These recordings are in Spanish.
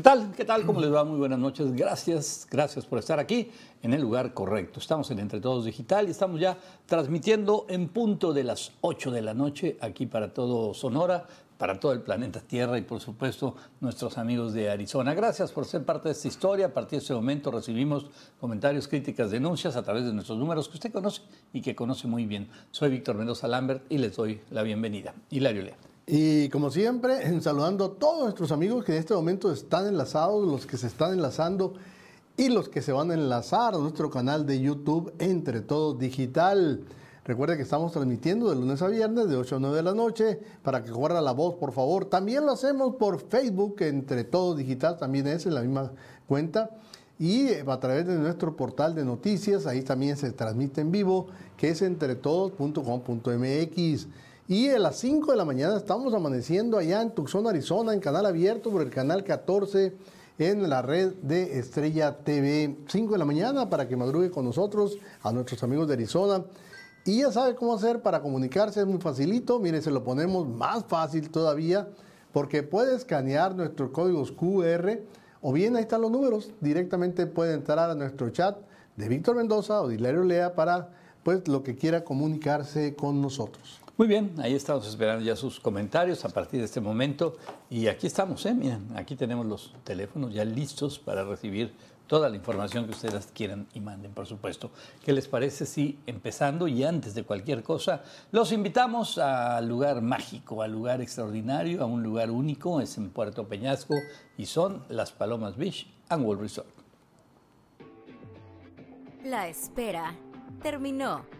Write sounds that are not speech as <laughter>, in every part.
¿Qué tal? ¿Qué tal? ¿Cómo les va? Muy buenas noches. Gracias, gracias por estar aquí en el lugar correcto. Estamos en Entre Todos Digital y estamos ya transmitiendo en punto de las 8 de la noche aquí para todo Sonora, para todo el planeta Tierra y por supuesto nuestros amigos de Arizona. Gracias por ser parte de esta historia. A partir de este momento recibimos comentarios, críticas, denuncias a través de nuestros números que usted conoce y que conoce muy bien. Soy Víctor Mendoza Lambert y les doy la bienvenida. Hilario Lea. Y como siempre, saludando a todos nuestros amigos que en este momento están enlazados, los que se están enlazando y los que se van a enlazar a nuestro canal de YouTube Entre Todos Digital. Recuerde que estamos transmitiendo de lunes a viernes de 8 a 9 de la noche para que corra la voz, por favor. También lo hacemos por Facebook, Entre Todos Digital, también es en la misma cuenta. Y a través de nuestro portal de noticias, ahí también se transmite en vivo, que es entretodos.com.mx. Y a las 5 de la mañana estamos amaneciendo allá en Tucson, Arizona, en canal abierto por el canal 14 en la red de Estrella TV. 5 de la mañana para que madrugue con nosotros, a nuestros amigos de Arizona. Y ya sabe cómo hacer para comunicarse, es muy facilito. Mire, se lo ponemos más fácil todavía porque puede escanear nuestros códigos QR o bien ahí están los números. Directamente puede entrar a nuestro chat de Víctor Mendoza o de Hilario Lea para pues lo que quiera comunicarse con nosotros. Muy bien, ahí estamos esperando ya sus comentarios a partir de este momento. Y aquí estamos, ¿eh? Miren, aquí tenemos los teléfonos ya listos para recibir toda la información que ustedes quieran y manden, por supuesto. ¿Qué les parece si empezando y antes de cualquier cosa, los invitamos al lugar mágico, al lugar extraordinario, a un lugar único, es en Puerto Peñasco y son las Palomas Beach and World Resort. La espera terminó.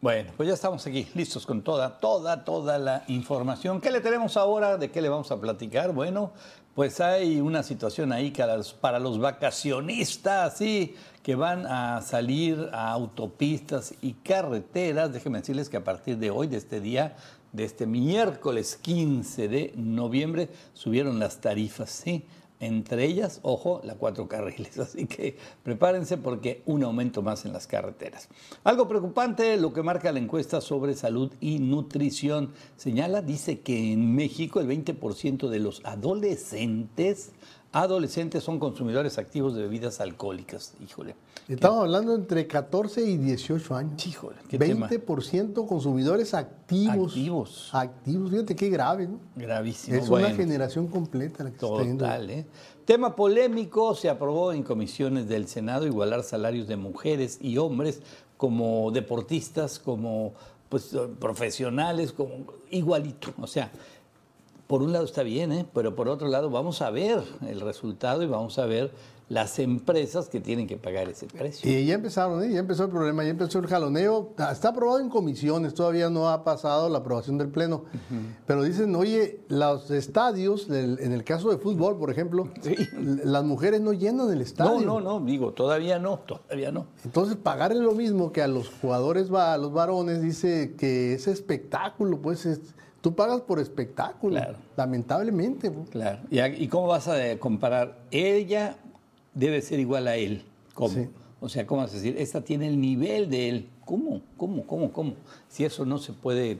Bueno, pues ya estamos aquí, listos con toda, toda, toda la información. ¿Qué le tenemos ahora? ¿De qué le vamos a platicar? Bueno, pues hay una situación ahí para los vacacionistas, sí, que van a salir a autopistas y carreteras. Déjenme decirles que a partir de hoy, de este día, de este miércoles 15 de noviembre, subieron las tarifas, sí entre ellas, ojo, la cuatro carriles. <laughs> Así que prepárense porque un aumento más en las carreteras. Algo preocupante, lo que marca la encuesta sobre salud y nutrición. Señala, dice que en México el 20% de los adolescentes adolescentes son consumidores activos de bebidas alcohólicas. Híjole. Estamos hablando entre 14 y 18 años. Híjole. ¿qué 20% consumidores activos. Activos. Activos. Fíjate qué grave, ¿no? Gravísimo. Es una generación completa la que Total, ¿eh? Tema polémico, se aprobó en comisiones del Senado igualar salarios de mujeres y hombres como deportistas, como pues, profesionales, como igualito. O sea, por un lado está bien, ¿eh? pero por otro lado vamos a ver el resultado y vamos a ver las empresas que tienen que pagar ese precio. Y ya empezaron, ¿eh? ya empezó el problema, ya empezó el jaloneo. Está aprobado en comisiones, todavía no ha pasado la aprobación del Pleno. Pero dicen, oye, los estadios, en el caso de fútbol, por ejemplo, las mujeres no llenan el estadio. No, no, no, digo, todavía no, todavía no. Entonces, pagarle lo mismo que a los jugadores, a los varones, dice que ese espectáculo, pues es Tú pagas por espectáculo, lamentablemente. Claro. ¿Y, cómo vas a comparar? Ella debe ser igual a él. ¿Cómo? O sea, ¿cómo vas a decir? Esta tiene el nivel de él. ¿Cómo? ¿Cómo? ¿Cómo? ¿Cómo? Si eso no se puede,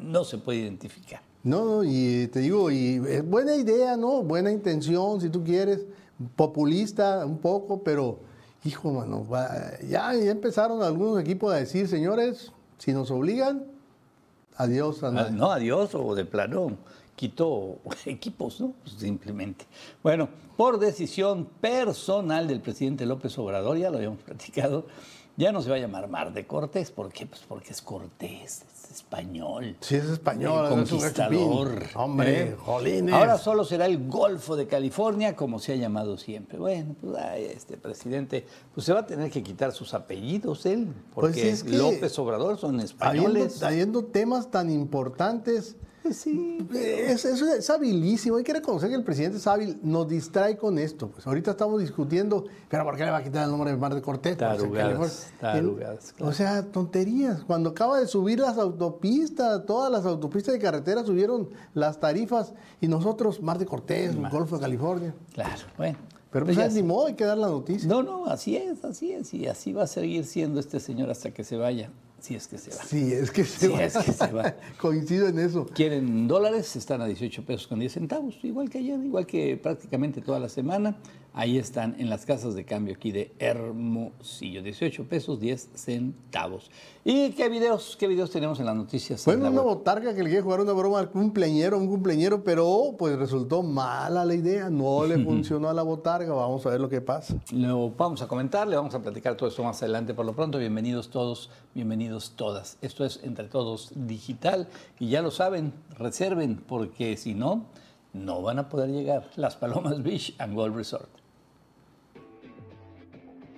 no se puede identificar. No, no, y te digo, y es buena idea, ¿no? Buena intención, si tú quieres, populista un poco, pero, hijo, mano, ya, ya empezaron algunos equipos a decir, señores, si nos obligan, Adiós, Ana. Ah, no, adiós o de plano quitó <laughs> equipos, ¿no? Pues simplemente. Bueno, por decisión personal del presidente López Obrador, ya lo habíamos <laughs> platicado, ya no se va a llamar Mar de Cortés. ¿Por qué? Pues porque es Cortés, es español. Sí, es español. conquistador. Hombre, ¿eh? jolines. Ahora solo será el Golfo de California, como se ha llamado siempre. Bueno, pues este presidente pues se va a tener que quitar sus apellidos él, pues porque López Obrador son españoles. Habiendo, temas tan importantes sí. Es, es, es habilísimo, hay que reconocer que el presidente es hábil, nos distrae con esto. Pues ahorita estamos discutiendo, pero ¿por qué le va a quitar el nombre de Mar de Cortés? Pues, Tarugadas, tarugadas, O sea, tonterías. Cuando acaba de subir las autopistas, todas las autopistas de carretera subieron las tarifas y nosotros, Mar de Cortés, Golfo de California. Claro, bueno. Pero pues, ni modo, hay que dar la noticia. No, no, así es, así es. Y así va a seguir siendo este señor hasta que se vaya. Si es que se va. Sí, es que se Sí, va. es que se va. <laughs> Coincido en eso. Quieren dólares, están a 18 pesos con 10 centavos, igual que ayer, igual que prácticamente toda la semana. Ahí están en las casas de cambio aquí de Hermosillo, 18 pesos 10 centavos. ¿Y qué videos, qué videos tenemos en las noticias? La una web? botarga que le quiere jugar una broma al cumpleañero, un cumpleañero, pero pues resultó mala la idea, no le <laughs> funcionó a la botarga, vamos a ver lo que pasa. Lo vamos a comentar, le vamos a platicar todo esto más adelante. Por lo pronto, bienvenidos todos, bienvenidos todas. Esto es Entre Todos Digital y ya lo saben, reserven porque si no, no van a poder llegar. Las Palomas Beach and Golf Resort.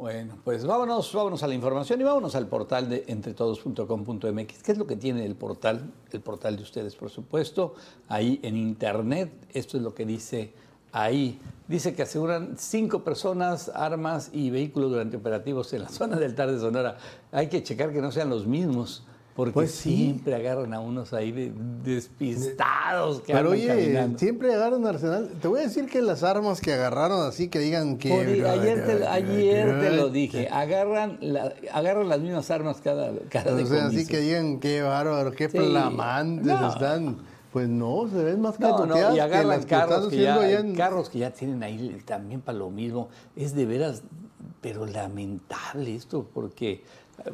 Bueno, pues vámonos, vámonos a la información y vámonos al portal de entretodos.com.mx. ¿Qué es lo que tiene el portal? El portal de ustedes, por supuesto. Ahí en internet, esto es lo que dice ahí. Dice que aseguran cinco personas, armas y vehículos durante operativos en la <laughs> zona del Tar de Sonora. Hay que checar que no sean los mismos. Porque Pues sí. siempre agarran a unos ahí de- despistados que Pero oye, caminando. siempre agarran arsenal. Te voy a decir que las armas que agarraron así que digan que... Por- ayer te, ayer te lo dije, agarran, la- agarran las mismas armas cada, cada O sea, así que digan qué bárbaro, qué Sí. flamantes No. están. Pues no, se ven más No, y que agarran que carros que, ya, en- carros que ya tienen ahí también para lo mismo. Es de veras, pero lamentable esto, porque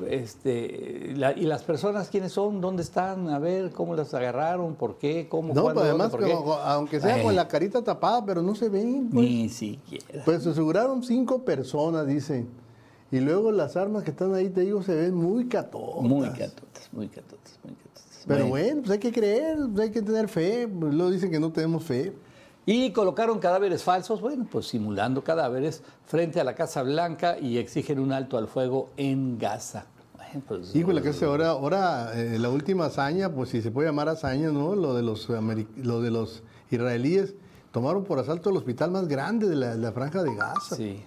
este la- y las personas quiénes son, dónde están, a ver cómo las agarraron, por qué, cómo, No, cuándo, pues además, dónde, por qué. como- aunque sea Ay, con la carita tapada, pero no se ven. Pues, ni siquiera. Pues se aseguraron cinco personas, dicen. Y luego las armas que están ahí, te digo, se ven muy catotas. Muy catotas, muy catotas, muy catotas. Pero Bueno. bueno, pues hay que creer, pues hay que tener fe. Pues luego dicen que no tenemos fe. Y colocaron cadáveres falsos, bueno, pues simulando cadáveres frente a la Casa Blanca y exigen un alto al fuego en Gaza. Pues, Híjole, que hace ahora, ahora eh, la última hazaña, pues si se puede llamar hazaña, ¿no? Lo de los, lo de los israelíes. Tomaron por asalto el hospital más grande de la, de la franja de Gaza. Sí,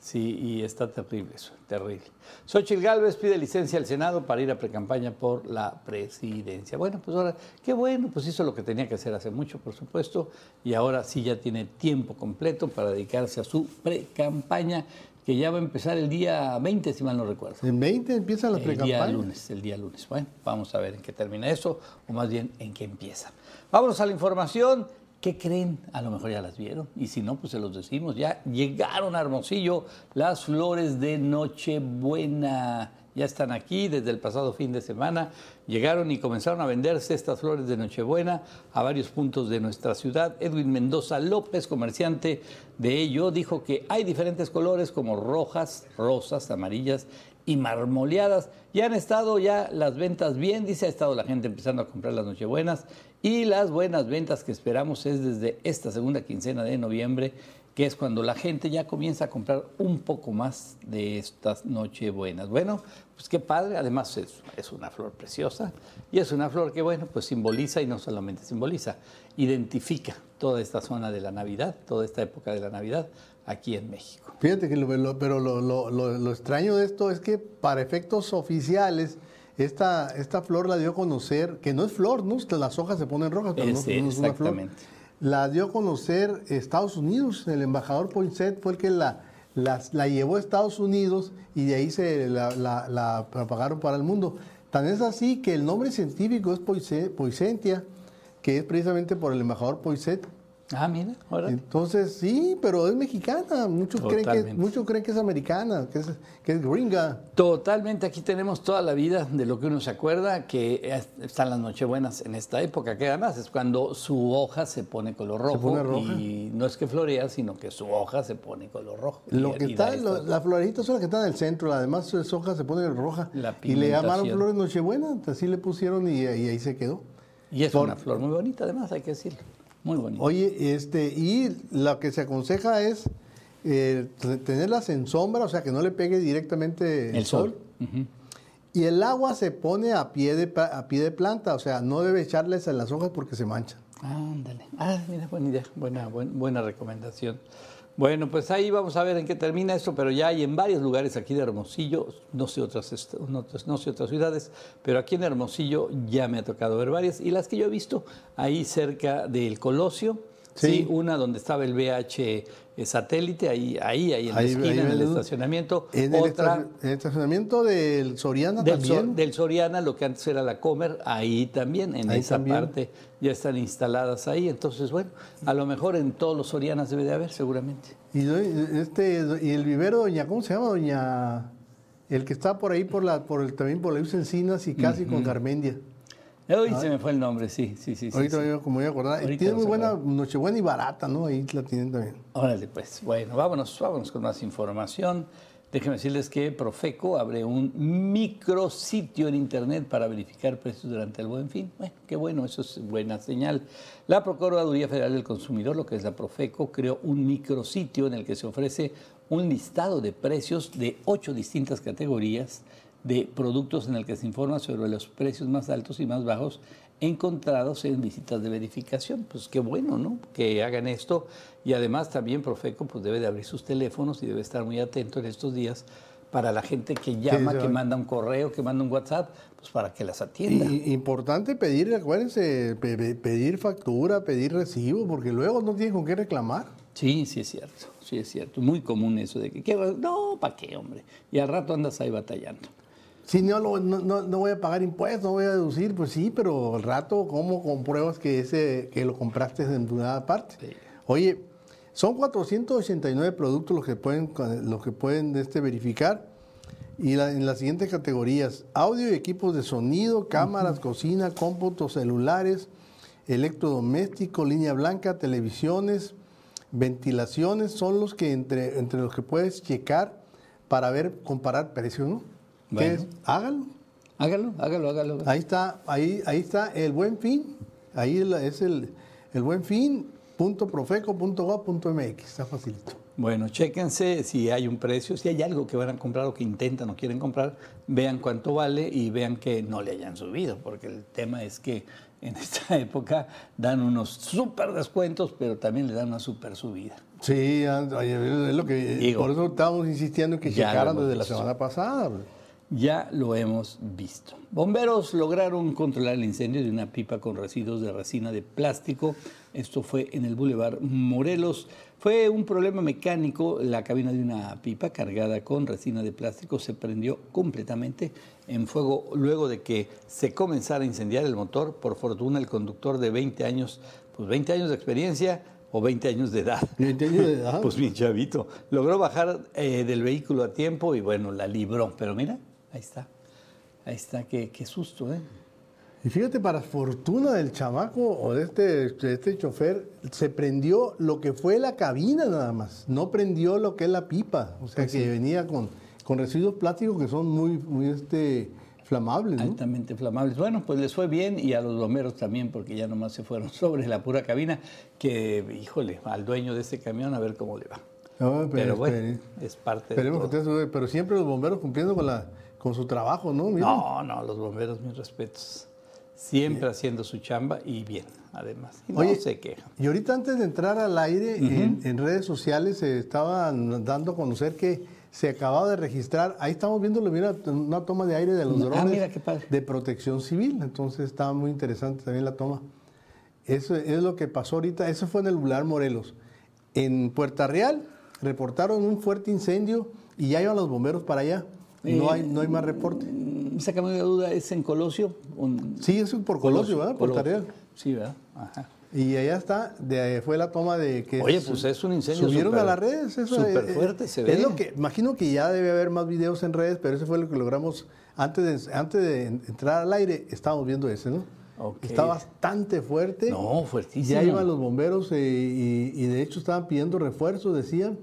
sí, y está terrible eso, terrible. Xochitl Gálvez pide licencia al Senado para ir a precampaña por la presidencia. Bueno, pues ahora, qué bueno, pues hizo lo que tenía que hacer hace mucho, por supuesto, y ahora sí ya tiene tiempo completo para dedicarse a su precampaña, que ya va a empezar el día 20, si mal no recuerdo. En 20 empiezan las El día lunes, el día lunes. Bueno, vamos a ver en qué termina eso, o más bien en qué empieza. Vámonos a la información. ¿Qué creen? A lo mejor ya las vieron. Y si no, pues se los decimos. Ya llegaron a Hermosillo las flores de Nochebuena. Ya están aquí desde el pasado fin de semana. Llegaron y comenzaron a venderse estas flores de Nochebuena a varios puntos de nuestra ciudad. Edwin Mendoza López, comerciante de ello, dijo que hay diferentes colores como rojas, rosas, amarillas y marmoleadas. Ya han estado ya las ventas bien, dice, ha estado la gente empezando a comprar las Nochebuenas y las buenas ventas que esperamos es desde esta segunda quincena de noviembre, que es cuando la gente ya comienza a comprar un poco más de estas Nochebuenas. Bueno, pues qué padre, además es, es una flor preciosa y es una flor que, bueno, pues simboliza y no solamente simboliza, identifica toda esta zona de la Navidad, toda esta época de la Navidad aquí en México. Fíjate que lo, lo- pero lo, lo- lo- lo extraño de esto es que para efectos oficiales esta, esta flor la dio a conocer, que no es flor, ¿no? Las hojas se ponen rojas, pero no- Ese, no, es una flor. exactamente. La dio a conocer Estados Unidos, el embajador Poinsett fue el que la, las- la llevó a Estados Unidos y de ahí se la, la- la propagaron para el mundo. Tan es así que el nombre científico es Poise- Poicentia, que es precisamente por el embajador Poinsett, Ah, mira, ahora. Entonces, sí, pero es mexicana. Muchos creen, que, muchos creen que es americana, que es, que es gringa. Totalmente, aquí tenemos toda la vida de lo que uno se acuerda, que es- están las Nochebuenas en esta época, que además es cuando su hoja se pone color rojo. pone roja. Y no es que florea, sino que su hoja se pone color rojo. Lo Y- que y está, lo- las florecitas son las que están en el centro, además su hoja se pone roja. La y le llamaron flores Nochebuena, así le pusieron y, y ahí se quedó. y es por- una flor muy bonita, además, hay que decirlo. Muy bonita. Oye, este, y lo que se aconseja es eh, tenerlas en sombra, o sea, que no le pegue directamente el, el sol. Ujú. Y el agua se pone a pie de, a pie de planta, o sea, no debe echarles en las hojas porque se manchan. Ándale. Ah, mira, buena idea, buena, buen- buena recomendación. Bueno, pues ahí vamos a ver en qué termina esto, pero ya hay en varios lugares aquí de Hermosillo, no sé otras, otras- no sé otras ciudades, pero aquí en Hermosillo ya me ha tocado ver varias, y las que yo he visto ahí cerca del Colosio, Sí. sí, una donde estaba el VH satélite, ahí, ahí, ahí en la esquina, ahí en el estacionamiento, En el, otra... estacionamiento del Soriana Del, también. del Soriana, lo que antes era la Comer, ahí también, en esa también. parte ya están instaladas ahí. Entonces, bueno, a lo mejor en todos los Sorianas debe de haber, seguramente. Y, este, y el vivero, doña, ¿cómo se llama? Doña, el que está por ahí, por la, por el, también por la Encinas y casi con Carmendia. Hoy se me fue el nombre, sí, sí, sí. Ahorita sí. yo como voy a acordar. Ahorita Tiene muy buena. Nochebuena y barata, ¿no? Ahí la tienen también. Órale, pues, bueno, vámonos, vámonos con más información. Déjenme decirles que Profeco abre un micrositio en Internet para verificar precios durante el Buen Fin. Bueno, qué bueno, eso es buena señal. La Procuraduría Federal del Consumidor, lo que es la Profeco, creó un micrositio en el que se ofrece un listado de precios de ocho distintas categorías de productos en el que se informa sobre los precios más altos y más bajos encontrados en visitas de verificación. Pues qué bueno, ¿no? Que hagan esto. Y además también Profeco pues debe de abrir sus teléfonos y debe estar muy atento en estos días para la gente que llama, que manda un correo, que manda un WhatsApp, pues para que las atienda. Y, importante pedir, acuérdense, pe- pe- pedir factura, pedir recibo, porque luego no tienen con qué reclamar. Sí, sí es cierto, sí es cierto. Muy común eso de que, ¿qué no, ¿para qué, hombre? Y al rato andas ahí batallando. Si no, lo- no, no, no voy a pagar impuestos, no voy a deducir, pues sí, pero al rato, ¿cómo compruebas que ese que lo compraste en una parte? Sí. Oye, son 489 productos los que pueden, los que pueden este, verificar. Y la- en las siguientes categorías, audio y equipos de sonido, cámaras, cocina, cómputos celulares, electrodomésticos, línea blanca, televisiones, ventilaciones, son los que entre, entre los que puedes checar para ver, comparar precios, ¿no? ¿Qué Bueno. es? Hágalo. Hágalo, hágalo, hágalo. Ahí está, ahí, ahí está el buen fin. Ahí es el, el buen fin.profeco.gov.mx. Está facilito. Bueno, chéquense si hay un precio, si hay algo que van a comprar o que intentan o quieren comprar, vean cuánto vale y vean que no le hayan subido, porque el tema es que en <laughs> esta época dan unos súper descuentos, pero también le dan una súper subida. Sí, oye, es lo que. Digo, por eso estábamos insistiendo en que checaran desde la semana pasada. Ya lo hemos visto. Bomberos lograron controlar el incendio de una pipa con residuos de resina de plástico. Esto fue en el Boulevard Morelos. Fue un problema mecánico. La cabina de una pipa cargada con resina de plástico se prendió completamente en fuego luego de que se comenzara a incendiar el motor. Por fortuna, el conductor de 20 años, pues 20 años de experiencia o 20 años de edad. 20 años de edad. <laughs> Pues bien chavito. Logró bajar eh, del vehículo a tiempo y bueno, la libró. Pero mira, ahí está. Ahí está, qué, qué susto, ¿eh? Y fíjate, para fortuna del chamaco o de este, de este chofer, se prendió lo que fue la cabina nada más. No prendió lo que es la pipa. O sea, que venía con, con residuos plásticos que son muy, muy este, flamables. ¿no? Altamente flamables. Bueno, pues les fue bien y a los bomberos también, porque ya nomás se fueron <laughs> sobre la pura cabina, que, híjole, al dueño de ese camión a ver cómo le va. Ah, pero Pero bueno, espere- es parte de esperemos que todo. te sube, pero siempre los bomberos cumpliendo con, la, con su trabajo, ¿no? No, no, los bomberos, mis respetos. Siempre haciendo su chamba y bien, además. Y no se quejan. Y ahorita antes de entrar al aire, en, en redes sociales se estaban dando a conocer que se acababa de registrar, ahí estamos viendo mira, una toma de aire de los Ah, drones mira qué padre. de protección civil, entonces estaba muy interesante también la toma. Eso es lo que pasó ahorita, eso fue en el Bular Morelos. En Puerta Real reportaron un fuerte incendio y ya iban los bomberos para allá. No, Eh, hay, no hay más reporte. Mm, Sácame una duda, ¿es en Colosio? Un- Sí, es por Colosio, ¿verdad? Puerta Colosio. Real. Sí, ¿verdad? Ajá. Y allá está, de, fue la toma de que... Oye, pues es un incendio Subieron súper- a las redes. Eso, súper eh, fuerte, eh, se es ve. lo que, imagino que ya debe haber más videos en redes, pero eso fue lo que logramos antes de, antes de entrar al aire, estábamos viendo ese, ¿no? Ok. Está bastante fuerte. No, fuertísimo. Ya iban los bomberos eh, y, y de hecho estaban pidiendo refuerzos, decían,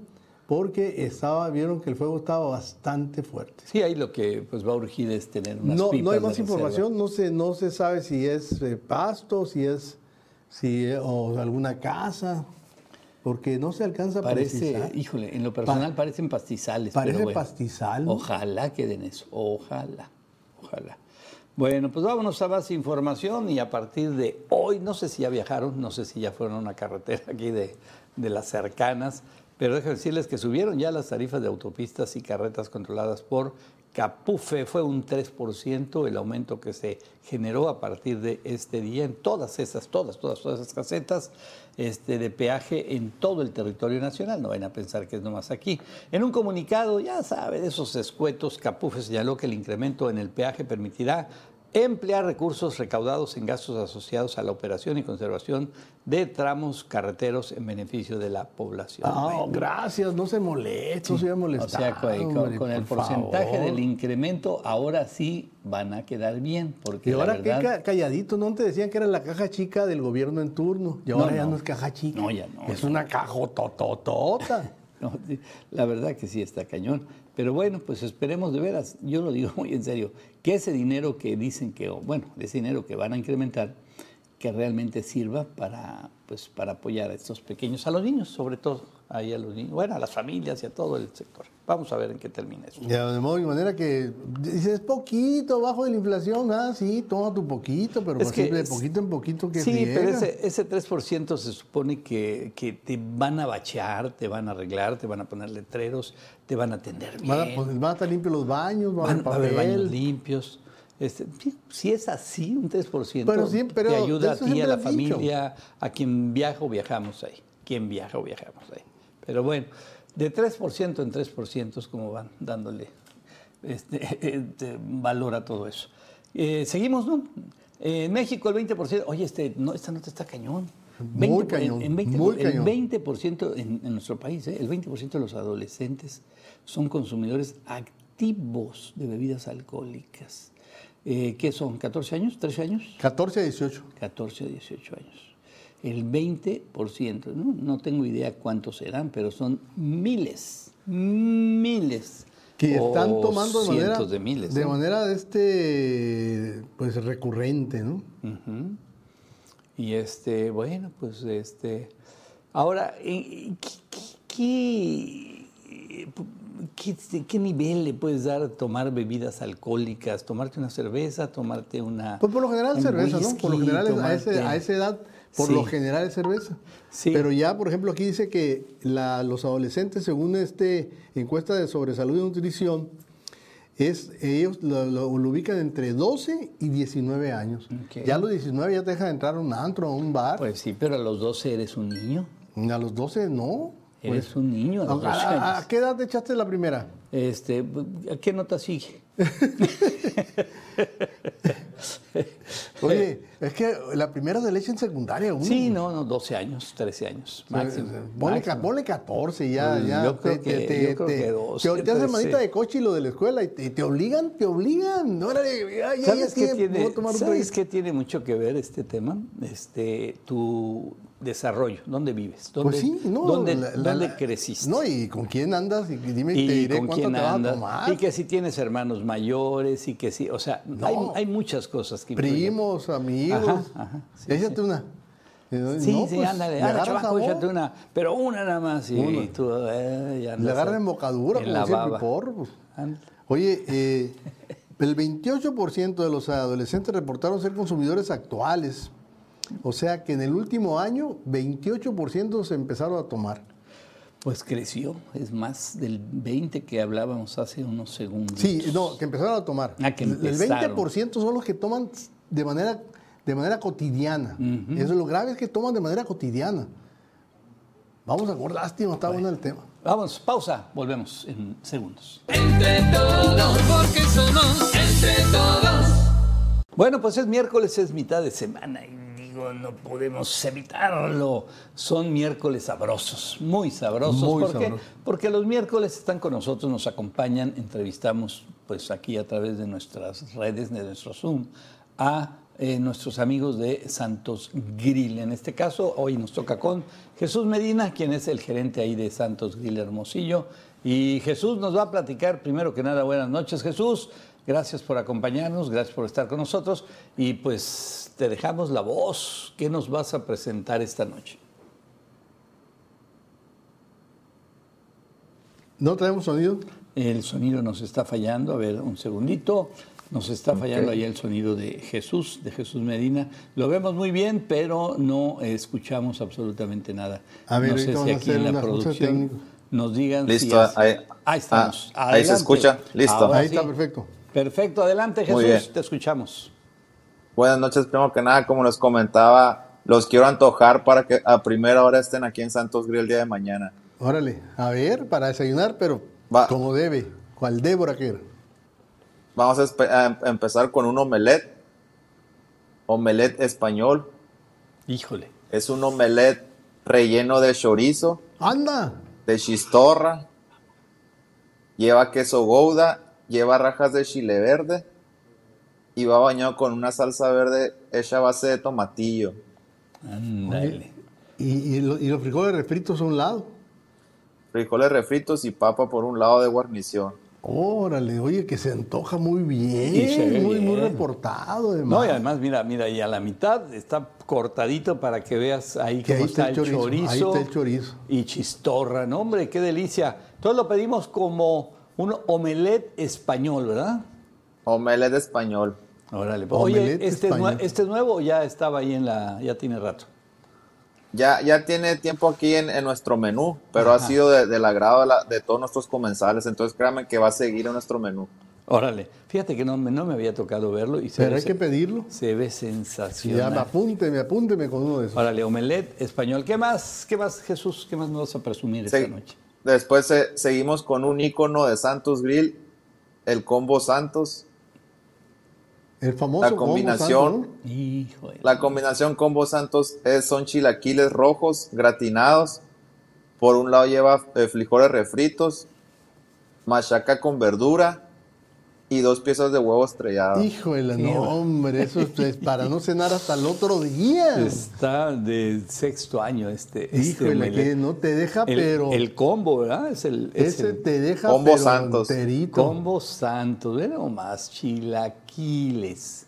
porque estaba, vieron que el fuego estaba bastante fuerte. Sí, ahí lo que pues va a urgir es tener unas No, no hay más reserva. información, no se, no se sabe si es eh, pasto, si es si, eh, o alguna casa, porque no se alcanza a Parece, precisar. híjole, en lo personal parecen pastizales. Parece pero bueno, pastizal, ¿no? Ojalá queden eso, ojalá, ojalá. Bueno, pues vámonos a más información y a partir de hoy, no sé si ya viajaron, no sé si ya fueron a una carretera aquí de, de las cercanas, pero déjenme decirles que subieron ya las tarifas de autopistas y carretas controladas por Capufe. Fue un 3% el aumento que se generó a partir de este día en todas esas, todas, todas, todas esas casetas este, de peaje en todo el territorio nacional. No vayan a pensar que es nomás aquí. En un comunicado, ya sabe, de esos escuetos, Capufe señaló que el incremento en el peaje permitirá emplear recursos recaudados en gastos asociados a la operación y conservación de tramos carreteros en beneficio de la población. Bueno, gracias, no se moleste, no se o molestar. sea, con, con- con el porcentaje favor. del incremento, ahora sí van a quedar bien. Porque Y ahora verdad- qué ca- calladito, ¿no? Te decían que era la caja chica del gobierno en turno. Y No, ahora ya no. es caja chica. No, ya no. Es una cajotototota. <laughs> No, sí, la verdad que sí está cañón. Pero bueno, pues esperemos de veras, yo lo digo <laughs> muy en serio, que ese dinero que dicen que, bueno, ese dinero que van a incrementar, que realmente sirva para, pues, para apoyar a estos pequeños, a los niños sobre todo, ahí a los niños, bueno, a las familias y a todo el sector. Vamos a ver en qué termina eso. Ya, de modo y manera que dices poquito bajo de la inflación, ah, sí, toma tu poquito, pero Es pues que de poquito en poquito que Sí, pero ese, ese 3% se supone que, que te van a bachear, te van a arreglar, te van a poner letreros, te van a atender bien. Van a, pues, van a estar limpios los baños, van, a Van a haber baños limpios. Este, si es así, un 3%, Pero sí, pero te ayuda a ti, a la has dicho. familia, a quien viaja o viajamos ahí. Quien viaja o viajamos ahí. Pero bueno, de 3% en 3% es como van dándole este, <laughs> este, valor a todo eso. Eh, seguimos, ¿no? Eh, en México el 20%, oye, este, no, esta nota está cañón. Muy cañón, En 20, muy el cañón. 20% en, en nuestro país, ¿eh? el 20% de los adolescentes son consumidores activos de bebidas alcohólicas. Eh, ¿Qué son? ¿14 años? ¿13 años? 14 a 18. 14 a 18 años. El 20%, ¿no? no tengo idea cuántos serán, pero son miles, miles. Que están tomando de manera, cientos de miles. de ¿eh? manera este, pues recurrente, ¿no? Ujú. Y este, bueno, pues este. Ahora, eh, ¿qué, qué, qué- qué nivel le puedes dar a tomar bebidas alcohólicas? ¿Tomarte una cerveza? ¿Tomarte una.? Pues por lo general cerveza, ¿no? Por lo general a, ese- a esa edad, por Sí. lo general es cerveza. Sí. Pero ya, por ejemplo, aquí dice que la- los adolescentes, según este encuesta de sobre salud y nutrición, es, ellos lo, lo- lo ubican entre 12 y 19 años. Ya a los 19 ya te dejan entrar a un antro, a un bar. Pues sí, pero a los 12 eres un niño. a los 12 no. Eres Pues, un niño a los 12 ¿a, qué edad te echaste la primera? Este, ¿A qué nota sigue? <laughs> Oye, es que la primera de leche en secundaria, uno. Sí, no, no, 12 años, 13 años, máximo. Ponle, máximo. ponle 14 ya. Pues ya yo creo que- yo creo te, que 12, te, te hacen 13. manita de coche y lo de la escuela y te, te obligan, te obligan. Órale, ya, ya, ¿Sabes, ya qué tiene, ¿sabes qué tiene mucho que ver este tema? Este, tu desarrollo, dónde vives, dónde, Pues sí, no. dónde, la- la- dónde creciste. No, y con quién andas y dime y te diré con cuánto quién te vas a andas, tomar. y que si tienes hermanos mayores, y que si, o sea, hay, hay muchas cosas que. Primos, amigos. Ajá, ajá, sí, Échate una. Y no, Sí, no, sí, pues, ándale, le ándale, échate una, pero una nada más, y, Una. tú, eh, ya Le andas agarra en- embocadura, como baba. piporro, pues. Oye, eh, <laughs> el 28% de los adolescentes reportaron ser consumidores actuales. O sea que en el último año, 28% se empezaron a tomar. Pues creció, es más del 20 que hablábamos hace unos segundos. Sí, no, que empezaron a tomar. Ah, que el empezaron. 20% son los que toman de manera, de manera cotidiana. Eso es lo grave es que toman de manera cotidiana. Vamos a acordar, lástima, está bueno el tema. Vamos, pausa, volvemos en segundos. Entre todos, porque somos entre todos. Bueno, pues es miércoles, es mitad de semana y no podemos evitarlo. Son miércoles sabrosos, muy sabrosos. Muy ¿Por qué? Porque los miércoles están con nosotros, nos acompañan, entrevistamos pues aquí a través de nuestras redes, de nuestro Zoom, a eh, nuestros amigos de Santos Grill. En este caso, hoy nos toca con Jesús Medina, quien es el gerente ahí de Santos Grill Hermosillo. Y Jesús nos va a platicar, primero que nada, buenas noches Jesús. Gracias por acompañarnos, gracias por estar con nosotros y pues te dejamos la voz. ¿Qué nos vas a presentar esta noche? ¿No traemos sonido? El sonido nos está fallando, a ver, un segundito. Nos está fallando ahí el sonido de Jesús, de Jesús Medina. Lo vemos muy bien, pero no escuchamos absolutamente nada. A ver, no sé si aquí en la producción nos digan si es- ahí- ahí estamos. ah, ahí se escucha, listo. Ahora Ahí sí. está perfecto. Perfecto, adelante Jesús, te escuchamos. Buenas noches, primero que nada, como les comentaba, los quiero antojar para que a primera hora estén aquí en Santos Grill el día de mañana. Órale, a ver, para desayunar, pero Va. como debe. ¿Cuál Débora que era? Vamos a, a em- empezar con un omelette, omelette español. Híjole. Es un omelette relleno de chorizo, ¡Anda! de chistorra, lleva queso gouda, lleva rajas de chile verde y va bañado con una salsa verde hecha a base de tomatillo. Ándale. Y, y lo- y los frijoles refritos a un lado. frijoles refritos y papa por un lado de guarnición. Órale, oye, que se antoja muy bien. Y se ve muy, muy bien. reportado. Además. No, y además, mira, mira, y a la mitad está cortadito para que veas ahí Que cómo ahí está el chorizo, chorizo. ahí está el chorizo. Y chistorra, no, hombre, qué delicia. Entonces lo pedimos como un omelette español, ¿verdad? Omelette español. Órale. pues, Oye, este, español. ¿este es nuevo o ya estaba ahí en la, ya tiene rato? Ya, ya tiene tiempo aquí en, en nuestro menú, pero ha sido de- del agrado de, la- de todos nuestros comensales, entonces créanme que va a seguir en nuestro menú. Órale. Fíjate que no, me- no me había tocado verlo y se, Pero ve, hay que pedirlo. se ve Ya, sensacional. me apúnteme, apúnteme con uno de esos. Órale, omelette español. ¿Qué más, qué más, Jesús? ¿Qué más nos vas a presumir esta noche? Después se- seguimos con un icono de Santos Grill, el combo Santos. El famoso La combo combinación. santo, ¿no? Híjole. La combinación combo Santos es, son chilaquiles rojos gratinados. Por un lado lleva eh, frijoles refritos, machaca con verdura y dos piezas de huevo estrellado. Híjole, Qué no, hombre, eso es, para no cenar hasta el otro día. Está de sexto año este. este Híjole, omelette. que no te deja, el, pero el combo, ¿verdad? Es el, es ese el te deja Combo pero Santos. enterito. combo santo. Ve nomás, chilaquiles,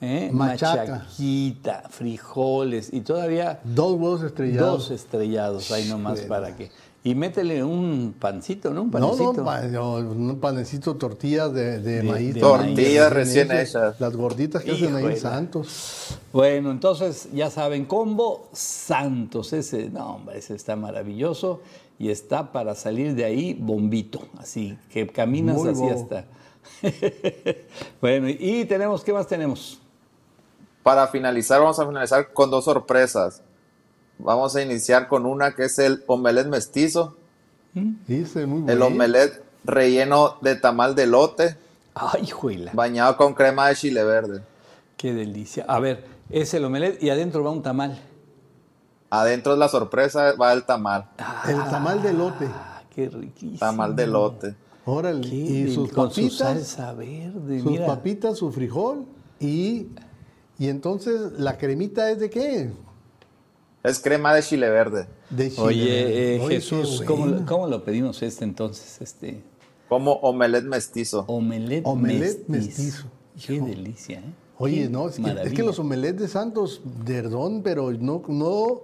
¿eh? Machaca. machaquita, frijoles y todavía Dos huevos estrellados. dos estrellados ahí nomás para que. Y métele un pancito, ¿no? Un panecito. no, un panecito, tortillas de, de De- maíz. de Tortillas maíz. recién hechas. Las gorditas que hacen ahí Santos. Bueno, entonces ya saben, combo Santos, ese, no, hombre, ese está maravilloso y está para salir de ahí bombito, así que caminas Muy así bobo. hasta. <laughs> bueno, y tenemos, ¿qué más tenemos? Para finalizar, vamos a finalizar con dos sorpresas. Vamos a iniciar con una que es el omelette mestizo, Dice muy el omelette relleno de tamal de lote, Ay, juela, bañado con crema de chile verde. qué delicia. A ver, es el omelette y adentro va un tamal. Adentro es la sorpresa, va el tamal, El tamal de lote. Ah, qué riquísimo. tamal de lote. Órale. Qué Y sus con su papitas. salsa verde, sus mira. papitas, su frijol. Y, y entonces, ¿la cremita es de qué? Es crema de chile verde, De chile. Oye, eh, Oye, Jesús, ¿cómo, lo pedimos este entonces? Este como omelette mestizo. omelette, Omelette mestizo. mestizo. Qué Hijo. delicia, ¿eh? Oye, Qué no, es que, es que los omelettes de Santos, perdón, pero no, no,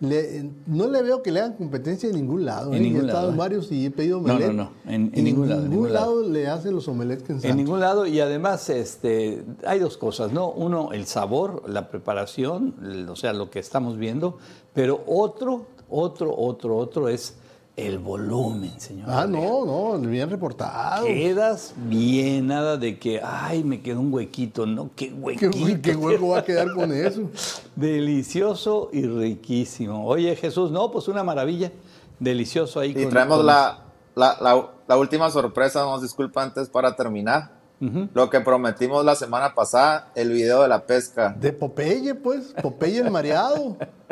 le, no le veo que le hagan competencia en ningún lado. En ¿eh? ningún he estado lado, en ¿eh? varios y he pedido No, omelette. no, no, en- ningún lado, en ningún lado. lado. le hacen los omelettes que en ningún lado y además este, hay dos cosas, ¿no? Uno, el sabor, la preparación, o sea, lo que estamos viendo, pero otro, otro, otro, otro es el volumen, señor. Ah, no, no, bien reportado. Quedas bien, nada de que, ay, me quedó un huequito, ¿no? Qué ¿Qué, huequito. qué <laughs> huevo va a quedar con eso? Delicioso y riquísimo. Oye, Jesús, no, pues una maravilla. Delicioso ahí. Y con- traemos con- la, la, la- la última sorpresa, nos disculpa antes para terminar. Lo que prometimos la semana pasada, el video de la pesca. De Popeye, pues. Popeye el mareado. <laughs>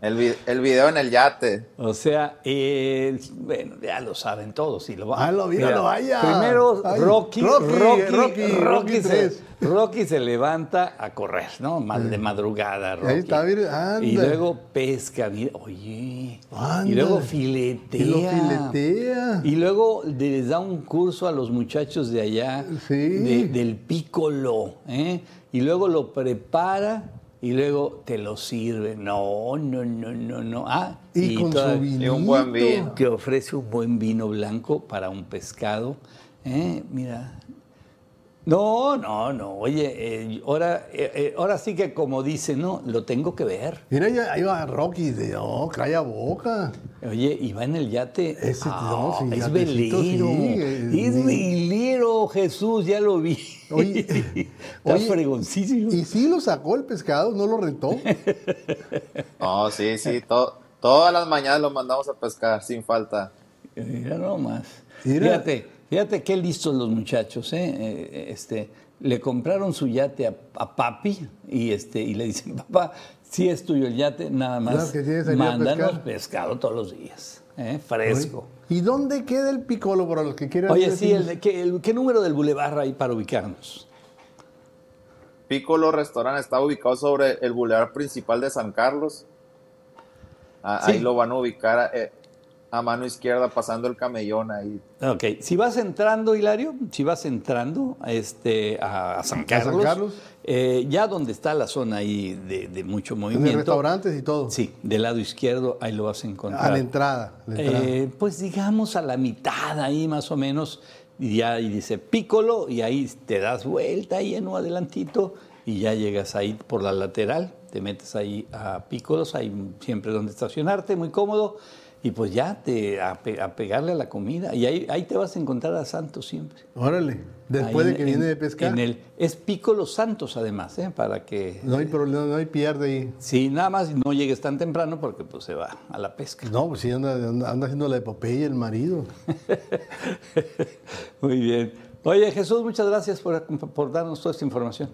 El, vi- el video en el yate. O sea, eh, bueno, ya lo saben todos. Y lo va- Ah, lo vi, lo vaya. Primero, Ay, Rocky, Rocky, Rocky, Rocky, Rocky, Rocky se. Rocky se levanta a correr, ¿no? Mal de madrugada, Rocky. está, mire, anda. Y luego pesca, mira, oye. Anda. Y luego filetea. Y lo filetea. Y luego les da un curso a los muchachos de allá, Sí. de- del pícolo, ¿eh? Y luego lo prepara y luego te lo sirve. No, no, no, no, no. Ah, Y, con su vinito. un buen vino. que ofrece un buen vino blanco para un pescado. ¿eh? Mira. No, no, no. Oye, eh, ahora, eh, eh, ahora sí que como dice, no, lo tengo que ver. Mira, ya- ahí va Rocky. De, no, calla boca. Oye, y va en el yate. Ese, Ah, no, sí, es velero. sí, es velero, Jesús, ya lo vi. Oye, <laughs> Está oye, fregoncísimo. Y sí lo sacó el pescado, no lo rentó. <laughs> No, sí, sí. to- todas las mañanas lo mandamos a pescar sin falta. Mira nomás. Mira. Fíjate, fíjate qué listos los muchachos, ¿eh? Eh, Este, le compraron su yate a, a papi y este y le dicen, <laughs> papá, si es tuyo el yate, nada más Claro mándanos pescar". pescado todos los días, ¿eh? fresco. ¿Y dónde queda el picolo para los que quieran Oye, sí, el, ¿qué, el- qué número del bulevar hay para ubicarnos? Piccolo Restaurant está ubicado sobre el bulevar principal de San Carlos. Ah, Sí. Ahí lo van a ubicar eh, a mano izquierda pasando el camellón ahí. Ok, si vas entrando, Hilario, si vas entrando este, a, a San San Carlos, eh, ya donde está la zona ahí de, de mucho En movimiento. el restaurantes y todo. Sí, del lado izquierdo, ahí lo vas a encontrar. A la entrada. la entrada. Eh, pues digamos a la mitad ahí más o menos, y ya ahí dice pícolo, y ahí te das vuelta ahí en un adelantito, y ya llegas ahí por la lateral, te metes ahí a pícolos, hay siempre donde estacionarte, muy cómodo, y pues ya te a, pe- a pegarle a la comida, y ahí, ahí te vas a encontrar a Santos siempre. Órale. Después Ahí de que en- viene de pescar. en el, es pícolo Santos además, ¿eh? para que... No hay problema, no hay pierde ahí. Sí, nada más no llegues tan temprano porque pues se va a la pesca. No, pues sí, anda, anda, anda haciendo la de Popeye el marido. <laughs> Muy bien. Oye, Jesús, muchas gracias por, por darnos toda esta información.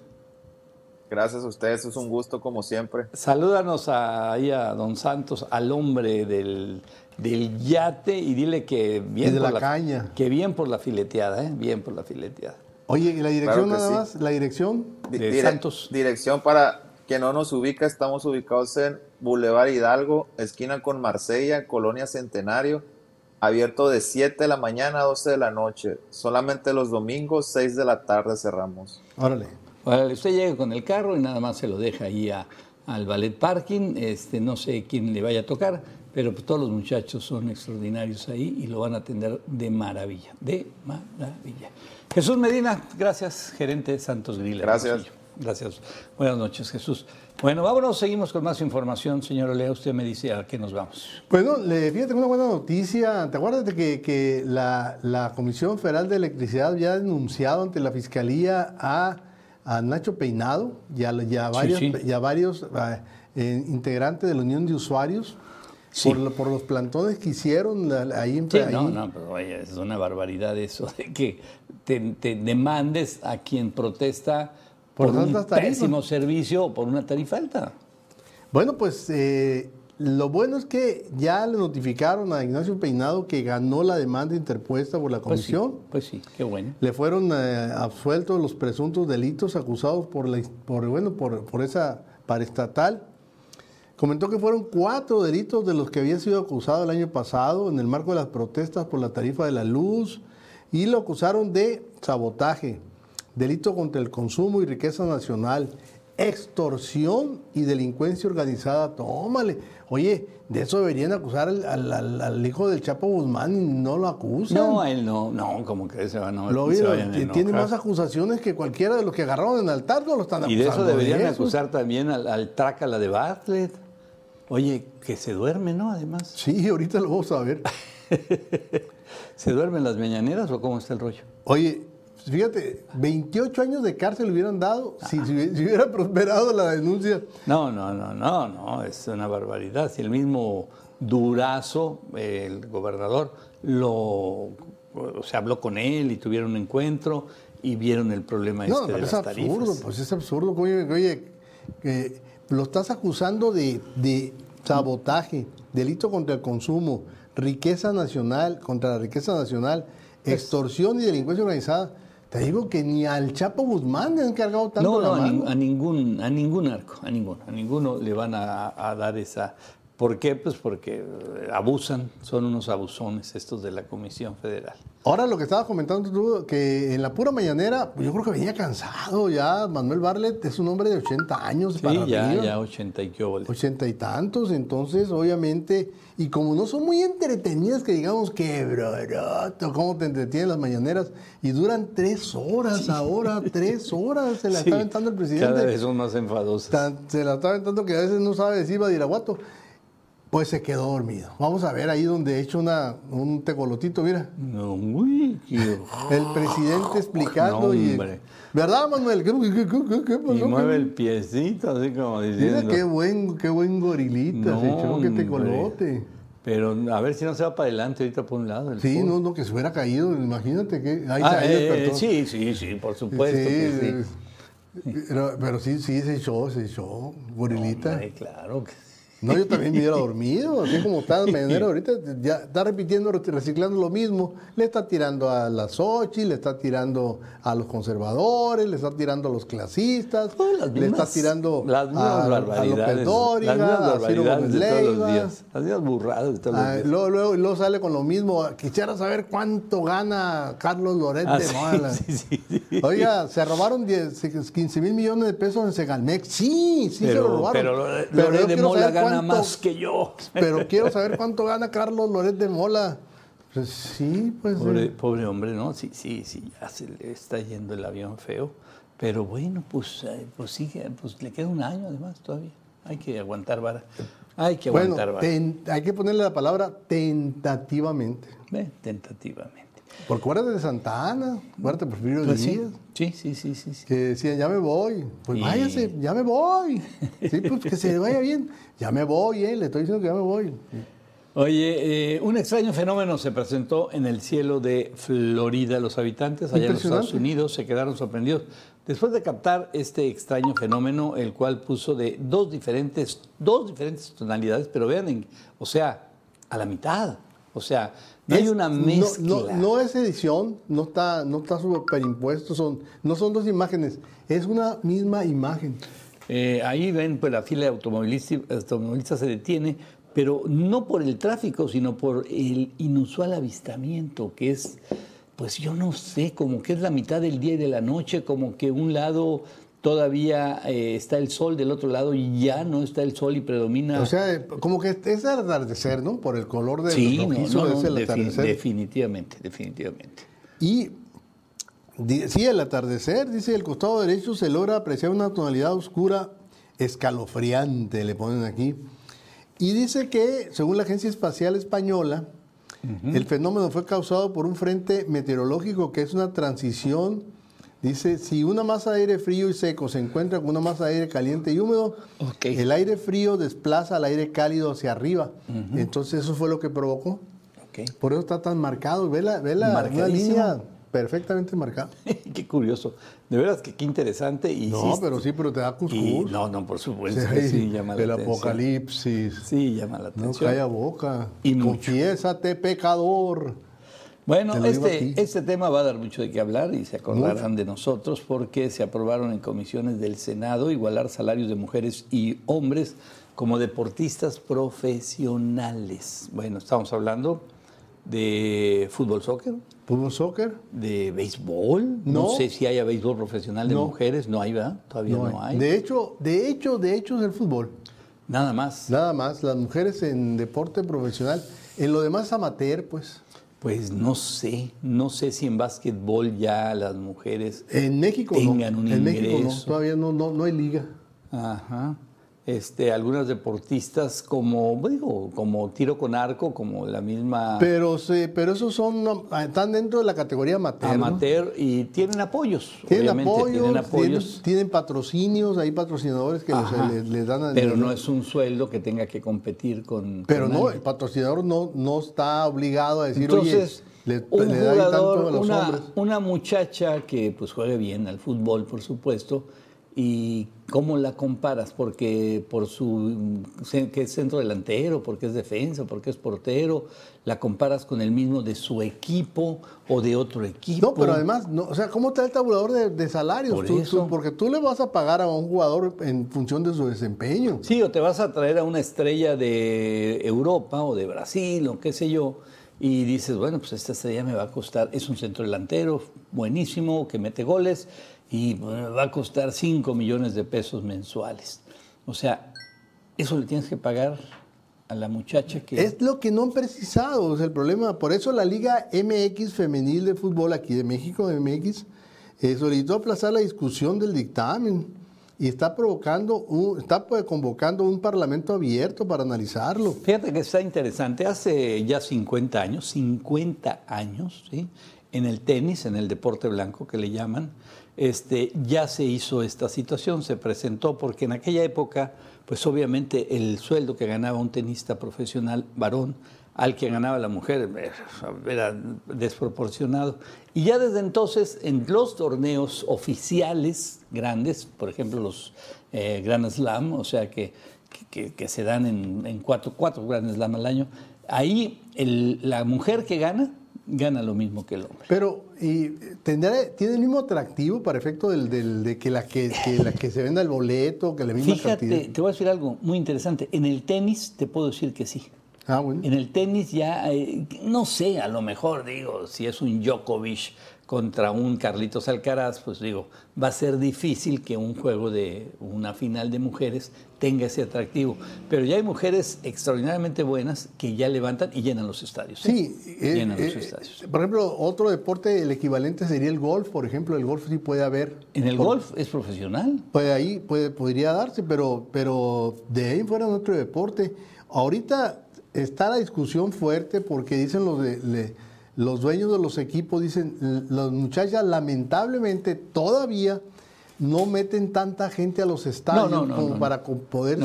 Gracias a ustedes, es un gusto como siempre. Salúdanos a- ahí a don Santos, al hombre del, del yate, y dile que bien, Y de por la caña. Que bien por la fileteada, ¿eh? Bien por la fileteada. Oye, ¿y la dirección Claro que nada sí. más? ¿La dirección? Di- De dire- Santos. Dirección para quien no nos ubica, estamos ubicados en Boulevard Hidalgo, esquina con Marsella, Colonia Centenario, abierto de 7 de la mañana a 12 de la noche. Solamente los domingos, 6 de la tarde cerramos. Órale. Usted llega con el carro y nada más se lo deja ahí a- al ballet parking. Este, no sé quién le vaya a tocar, pero pues todos los muchachos son extraordinarios ahí y lo van a atender de maravilla, de maravilla. Jesús Medina, gracias, gerente Santos Griller. Gracias. Gracias. Buenas noches, Jesús. Bueno, vámonos, seguimos con más información. Señor Olea, usted me dice a qué nos vamos. Bueno, le, fíjate una buena noticia. ¿Te acuerdas de que, que la, la Comisión Federal de Electricidad había denunciado ante la Fiscalía a, a Nacho Peinado y a, y a Sí, varios, sí. y a varios ah, eh, integrantes de la Unión de Usuarios Sí. por, lo- por los plantones que hicieron ahí en ahí. no, no, pero es una barbaridad eso de que te, te demandes a quien protesta Por por, un tarifas. pésimo servicio o por una tarifa alta. Bueno, pues eh, lo bueno es que ya le notificaron a Ignacio Peinado que ganó la demanda interpuesta por la Pues sí, comisión. pues sí, qué bueno. Le fueron eh, absueltos los presuntos delitos acusados por, la, por, bueno, por, por esa paraestatal. Comentó que fueron cuatro delitos de los que había sido acusado el año pasado en el marco de las protestas por la tarifa de la luz y lo acusaron de sabotaje, delito contra el consumo y riqueza nacional, extorsión y delincuencia organizada. Tómale. Oye, de eso deberían acusar al, al- al- al hijo del Chapo Guzmán y no lo acusan. No, a él no, no, como que se van a Lo se vayan tiene más acusaciones que cualquiera de los que agarraron en altar, no lo están Y de acusando. eso deberían eso. acusar también al, al trácala de Bartlett. Oye, que se duerme, ¿no? Además, Sí, ahorita lo vamos a ver. <laughs> ¿se duermen las mañaneras o cómo está el rollo? Oye, fíjate, 28 años de cárcel le hubieran dado si, si hubiera- prosperado la denuncia. No, no, no, no, no, es una barbaridad. Si el mismo Durazo, el gobernador, lo, se habló con él y tuvieron un encuentro y vieron el problema No, este de las es tarifas. absurdo, pues es absurdo. Oye, oye, lo estás acusando de, de sabotaje, delito contra el consumo, riqueza nacional, contra la riqueza nacional, extorsión y delincuencia organizada. Te digo que ni al Chapo Guzmán le han cargado tanto No, la no, a, ningún, a ningún arco, a ninguno, a ninguno le van a, a dar esa. ¿Por qué? Pues porque eh, abusan, son unos abusones estos de la Comisión Federal. Ahora lo que estabas comentando tú, que en la pura mañanera, pues yo creo que venía cansado ya. Manuel Barlet es un hombre de 80 años para Sí, ya, arriba. ya 80 y qué óvole. ochenta y tantos, entonces obviamente, y como no son muy entretenidas, que digamos que broto, cómo te entretienen las mañaneras, y duran tres horas ahora, tres horas se la <laughs> Sí, está aventando el Cada presidente. vez son más enfadosas. Tan- se la está aventando que a veces no sabe decir Badiraguato. Pues se quedó dormido. Vamos a ver ahí donde he hecho una, un tecolotito, mira. No, uy, qué El presidente explicando No, y. ¿Verdad, Manuel? ¿Qué, qué- qué- qué- qué pasó? Y mueve ¿Qué- el piecito así como Mira diciendo. qué buen, qué buen gorilita se echó, qué hombre. tecolote. Pero a ver si no se va para adelante ahorita por un lado. Sí, no, no, que se hubiera caído, imagínate que ahí, Ah, eh, despertó. sí, sí, sí, por supuesto que sí. eh, Pero, pero sí, sí, se echó, se echó, gorilita. Hombre, claro que sí. No, yo también me hubiera dormido, así como está el mañanero ahorita, ya está repitiendo, reciclando lo mismo. Le está tirando a la Sochi, le está tirando a los conservadores, le está tirando a los clasistas, Oh, las le está mismas- tirando las mismas a, a López Dóriga, mismas a Ciro Gómez Leiva. las mismas burradas de todos los Ah, días. luego, luego, luego sale con lo mismo. Quisiera saber cuánto gana Carlos Loret Ah, de sí, Mola. <laughs> sí, sí, sí. Oiga, se robaron 10, 15 mil millones de pesos en Segalmex. Sí, sí se pero, lo robaron. pero Loret Pero yo Loret de quiero Mola saber gana más que yo. Pero quiero saber cuánto gana Carlos Loret de Mola. Pues sí, pues. Pobre, eh, pobre hombre, ¿no? Sí, sí, sí, ya se le está yendo el avión feo. Pero bueno, pues, eh, pues sigue, pues le queda un año además todavía. Hay que aguantar vara. Hay que bueno, aguantar vara. ten- hay que ponerle la palabra tentativamente. Tentativamente. Porque acuérdate de Santa Ana, acuérdate de Porfirio Pues sí, Díaz. sí, sí, sí, sí, sí. que decían, ya me voy. Pues Y- váyase, ya me voy. Sí, pues que se vaya bien. Ya me voy, eh, le estoy diciendo que ya me voy. Oye, eh, un extraño fenómeno se presentó en el cielo de Florida. Los habitantes allá en los. Estados Unidos se quedaron sorprendidos después de captar este extraño fenómeno, el cual puso de dos diferentes, dos diferentes tonalidades, pero vean, en- o sea, a la mitad. O sea, no hay una no- mezcla. No, no es edición, no está, no está superimpuesto, son, no son dos imágenes, es una misma imagen. Eh, ahí ven, pues la fila de automovilistas, automovilistas se detiene, pero no por el tráfico, sino por el inusual avistamiento, que es, pues yo no sé, como que es la mitad del día y de la noche, como que un lado todavía eh, está el sol, del otro lado ya no está el sol y predomina. O sea, como que es el atardecer, ¿no? Por el color del sí, no, rojizo no, no, es el defi- atardecer. definitivamente, definitivamente. Y sí, el atardecer, dice, el costado derecho se logra apreciar una tonalidad oscura escalofriante, le ponen aquí. Y dice que, según la Agencia Espacial Española, el fenómeno fue causado por un frente meteorológico que es una transición. Dice, si una masa de aire frío y seco se encuentra con una masa de aire caliente y húmedo, el aire frío desplaza al aire cálido hacia arriba. Entonces eso fue lo que provocó. Por eso está tan marcado. Ve la, ve la una línea perfectamente marcada. <laughs> qué curioso. De veras que qué interesante. Y No, pero sí, pero te da y- cuscús. no, no, por supuesto Sí, llama la el atención. apocalipsis. Sí, llama la No atención. calla boca. Y mucho. Confiésate, pecador. Bueno, este, este tema va a dar mucho de qué hablar y se acordarán de nosotros porque se aprobaron en comisiones del Senado igualar salarios de mujeres y hombres como deportistas profesionales. Bueno, estamos hablando de fútbol soccer, ¿Fútbol soccer? de béisbol. No, No. sé si haya béisbol profesional de No. mujeres. No hay, ¿verdad? Todavía no, hay. De hecho, de hecho, de hecho es el fútbol. Nada más. Nada más, las mujeres en deporte profesional. En lo demás amateur, pues. Pues no sé, no sé si en básquetbol ya las mujeres En México tengan no. un en México no. ingreso. Todavía no, no, no hay liga. Ajá. Este, algunas deportistas como, digo, como tiro con arco, como la misma Pero, sí, pero esos son, están dentro de la categoría amateur. ¿no? amateur y tienen apoyos, Tienen obviamente, apoyos, tienen apoyos. tienen patrocinios, hay patrocinadores que Ajá. les, les dan pero no es un sueldo que tenga que competir con. Pero con no, el patrocinador no, no está obligado a decir, Entonces, oye, le, un le da ahí tanto jugador, a los una, hombres. una muchacha que pues juegue bien al fútbol, por supuesto, y cómo la comparas, porque por su que es centro delantero, porque es defensa, porque es portero, la comparas con el mismo de su equipo o de otro equipo. No, pero además, no, o sea, ¿cómo está el tabulador de, de salarios? Por Tú- tú- porque tú le vas a pagar a un jugador en función de su desempeño. Sí, o te vas a traer a una estrella de Europa o de Brasil o qué sé yo, y dices, bueno, pues esta estrella me va a costar, es un centro delantero buenísimo, que mete goles, y va a costar 5 millones de pesos mensuales. O sea, eso le tienes que pagar a la muchacha que... Es lo que no han precisado, es el problema. Por eso la Liga MX Femenil de Fútbol aquí de México, MX, eh, solicitó aplazar la discusión del dictamen y está provocando, un- está pues, convocando un parlamento abierto para analizarlo. Fíjate que está interesante. Hace ya 50 años, 50 años, ¿sí? En el tenis, en el deporte blanco que le llaman, este, ya se hizo esta situación, se presentó, porque en aquella época, pues obviamente el sueldo que ganaba un tenista profesional varón al que ganaba la mujer eh, era desproporcionado. Y ya desde entonces, en los torneos oficiales grandes, por ejemplo los eh, Grand Slam, o sea que que, se dan en, cuatro, cuatro Grand Slam al año, ahí la mujer que gana, gana lo mismo que el hombre. Pero, y, ¿tendrá, ¿tiene el mismo atractivo para efecto del, del- de que la que, que la que se venda el boleto, que la misma Fíjate, cantidad? te voy a decir algo muy interesante. En el tenis te puedo decir que sí. Ah, bueno. En el tenis ya, eh, no sé, a lo mejor digo, si es un Djokovic contra un Carlitos Alcaraz, pues digo, va a ser difícil que un juego de una final de mujeres tenga ese atractivo. Pero ya hay mujeres extraordinariamente buenas que ya levantan y llenan los estadios. ¿eh? Sí, eh, llenan los eh, estadios. por ejemplo, otro deporte, el equivalente sería el golf, por ejemplo, el golf sí puede haber. En el por- golf es profesional. Pues ahí puede, podría darse, pero, pero de ahí fuera otro deporte. Ahorita está la discusión fuerte porque dicen los, de- le- los dueños de los equipos, dicen, las muchachas lamentablemente todavía no meten tanta gente a los estadios no, no, como para poder